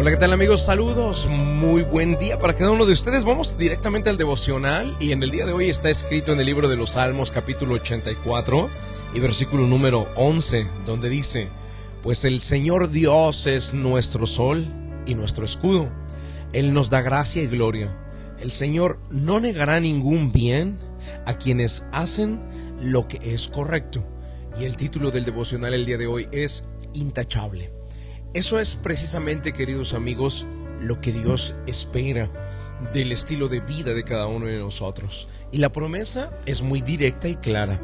Hola, ¿qué tal amigos? Saludos, muy buen día para cada uno de ustedes. Vamos directamente al devocional y en el día de hoy está escrito en el libro de los Salmos capítulo 84 y versículo número 11, donde dice, pues el Señor Dios es nuestro sol y nuestro escudo. Él nos da gracia y gloria. El Señor no negará ningún bien a quienes hacen lo que es correcto. Y el título del devocional el día de hoy es Intachable. Eso es precisamente, queridos amigos, lo que Dios espera del estilo de vida de cada uno de nosotros. Y la promesa es muy directa y clara.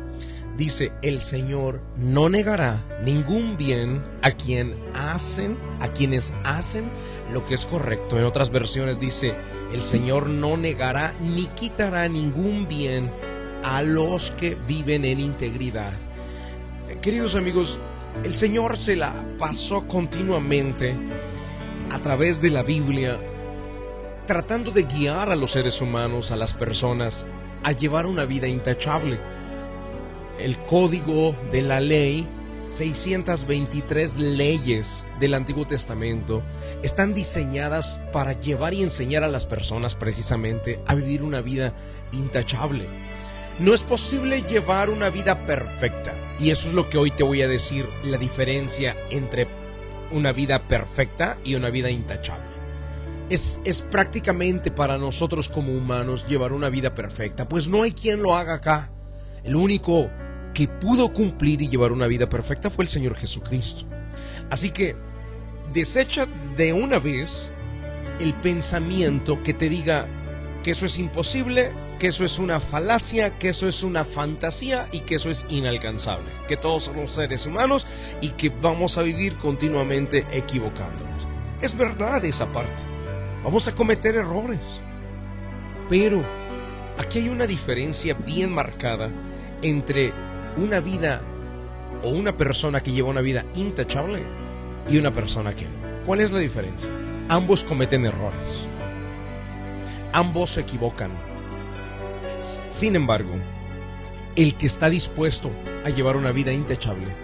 Dice, el Señor no negará ningún bien a quien hacen, a quienes hacen lo que es correcto. En otras versiones dice, el Señor no negará ni quitará ningún bien a los que viven en integridad. Queridos amigos, el Señor se la pasó continuamente a través de la Biblia, tratando de guiar a los seres humanos, a las personas, a llevar una vida intachable. El código de la ley, 623 leyes del Antiguo Testamento, están diseñadas para llevar y enseñar a las personas precisamente a vivir una vida intachable. No es posible llevar una vida perfecta. Y eso es lo que hoy te voy a decir, la diferencia entre una vida perfecta y una vida intachable. Es, es, prácticamente para nosotros como humanos llevar una vida perfecta, pues no hay quien lo haga acá. El único que pudo cumplir y llevar una vida perfecta fue el Señor Jesucristo. Así que desecha de una vez el pensamiento que te diga que eso es imposible, que eso es una falacia, que eso es una fantasía y que eso es inalcanzable, que todos somos seres humanos y que vamos a vivir continuamente equivocándonos. Es verdad esa parte. Vamos a cometer errores. Pero aquí hay una diferencia bien marcada entre una vida o una persona que lleva una vida intachable y una persona que no. ¿Cuál es la diferencia? Ambos cometen errores. Ambos se equivocan sin embargo, el que está dispuesto a llevar una vida intachable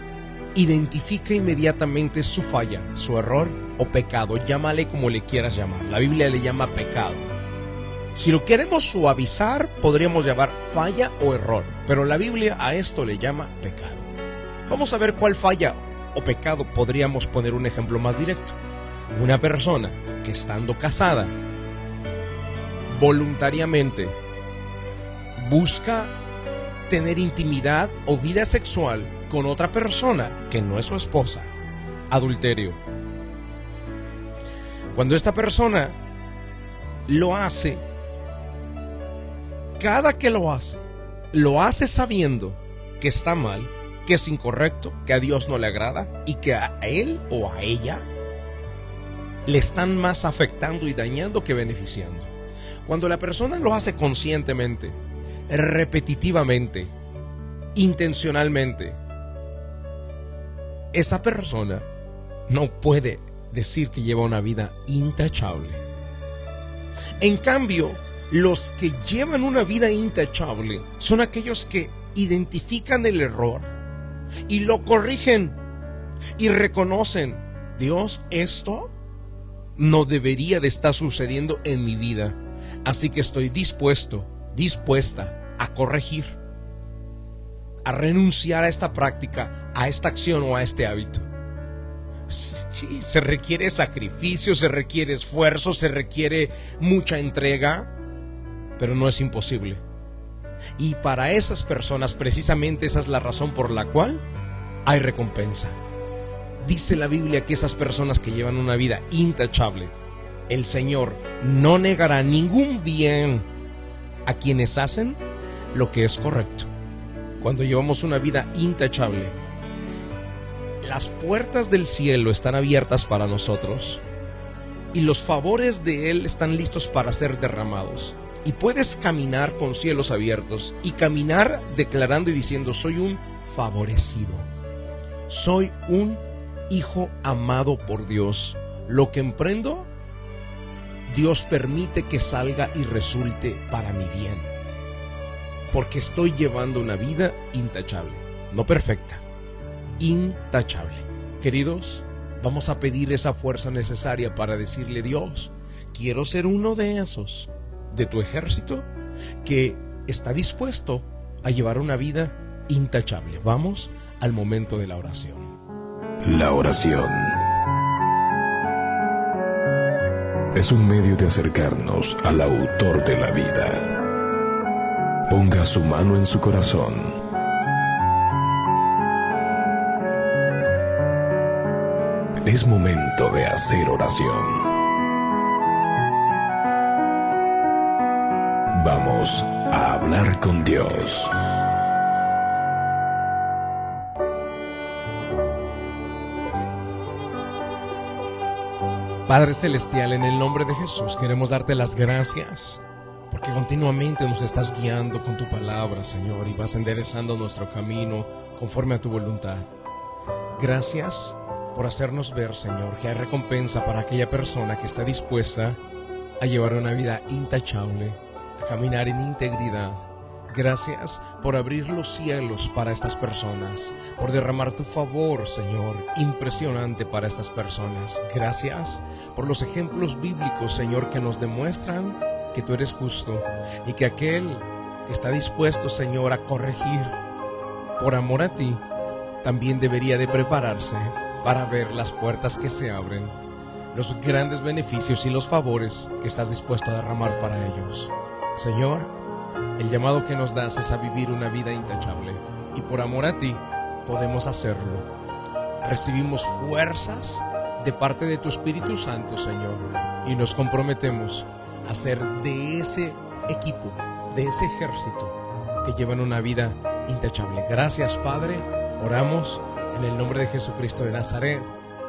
identifica inmediatamente su falla, su error o pecado, llámale como le quieras llamar. La Biblia le llama pecado. Si lo queremos suavizar, podríamos llamar falla o error, pero la Biblia a esto le llama pecado. Vamos a ver cuál falla o pecado podríamos poner un ejemplo más directo. Una persona que estando casada voluntariamente busca tener intimidad o vida sexual con otra persona que no es su esposa. Adulterio. Cuando esta persona lo hace, cada que lo hace, lo hace sabiendo que está mal, que es incorrecto, que a Dios no le agrada y que a él o a ella le están más afectando y dañando que beneficiando. Cuando la persona lo hace conscientemente, repetitivamente, intencionalmente, esa persona no puede decir que lleva una vida intachable. En cambio, los que llevan una vida intachable son aquellos que identifican el error y lo corrigen y reconocen, Dios, esto no debería de estar sucediendo en mi vida. Así que estoy dispuesto, dispuesta a corregir, a renunciar a esta práctica, a esta acción o a este hábito. Sí, se requiere sacrificio, se requiere esfuerzo, se requiere mucha entrega, pero no es imposible. Y para esas personas, precisamente esa es la razón por la cual hay recompensa. Dice la Biblia que esas personas que llevan una vida intachable, el Señor no negará ningún bien a quienes hacen lo que es correcto. Cuando llevamos una vida intachable, las puertas del cielo están abiertas para nosotros y los favores de Él están listos para ser derramados. Y puedes caminar con cielos abiertos y caminar declarando y diciendo, soy un favorecido. Soy un hijo amado por Dios. Lo que emprendo, Dios permite que salga y resulte para mi bien porque estoy llevando una vida intachable, no perfecta, intachable. Queridos, vamos a pedir esa fuerza necesaria para decirle, Dios, quiero ser uno de esos, de tu ejército, que está dispuesto a llevar una vida intachable. Vamos al momento de la oración. La oración es un medio de acercarnos al autor de la vida. Ponga su mano en su corazón. Es momento de hacer oración. Vamos a hablar con Dios. Padre Celestial, en el nombre de Jesús queremos darte las gracias porque continuamente nos estás guiando con tu palabra, Señor, y vas enderezando nuestro camino conforme a tu voluntad. Gracias por hacernos ver, Señor, que hay recompensa para aquella persona que está dispuesta a llevar una vida intachable, a caminar en integridad Gracias por abrir los cielos para estas personas, por derramar tu favor, Señor, impresionante para estas personas. Gracias por los ejemplos bíblicos, Señor, que nos demuestran que tú eres justo y que aquel que está dispuesto, Señor, a corregir por amor a ti, también debería de prepararse para ver las puertas que se abren, los grandes beneficios y los favores que estás dispuesto a derramar para ellos. Señor, el llamado que nos das es a vivir una vida intachable y por amor a ti podemos hacerlo. Recibimos fuerzas de parte de tu Espíritu Santo, Señor, y nos comprometemos a ser de ese equipo, de ese ejército que llevan una vida intachable. Gracias, Padre. Oramos en el nombre de Jesucristo de Nazaret.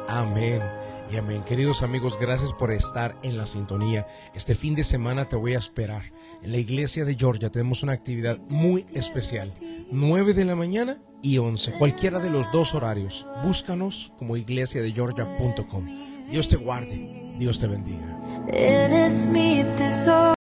Amén y amén. Queridos amigos, gracias por estar en la sintonía. Este fin de semana te voy a esperar en la iglesia de Georgia tenemos una actividad muy especial. 9 de la mañana y 11, cualquiera de los dos horarios. Búscanos como iglesiadegeorgia.com. Dios te guarde, Dios te bendiga. Eres mi tesoro.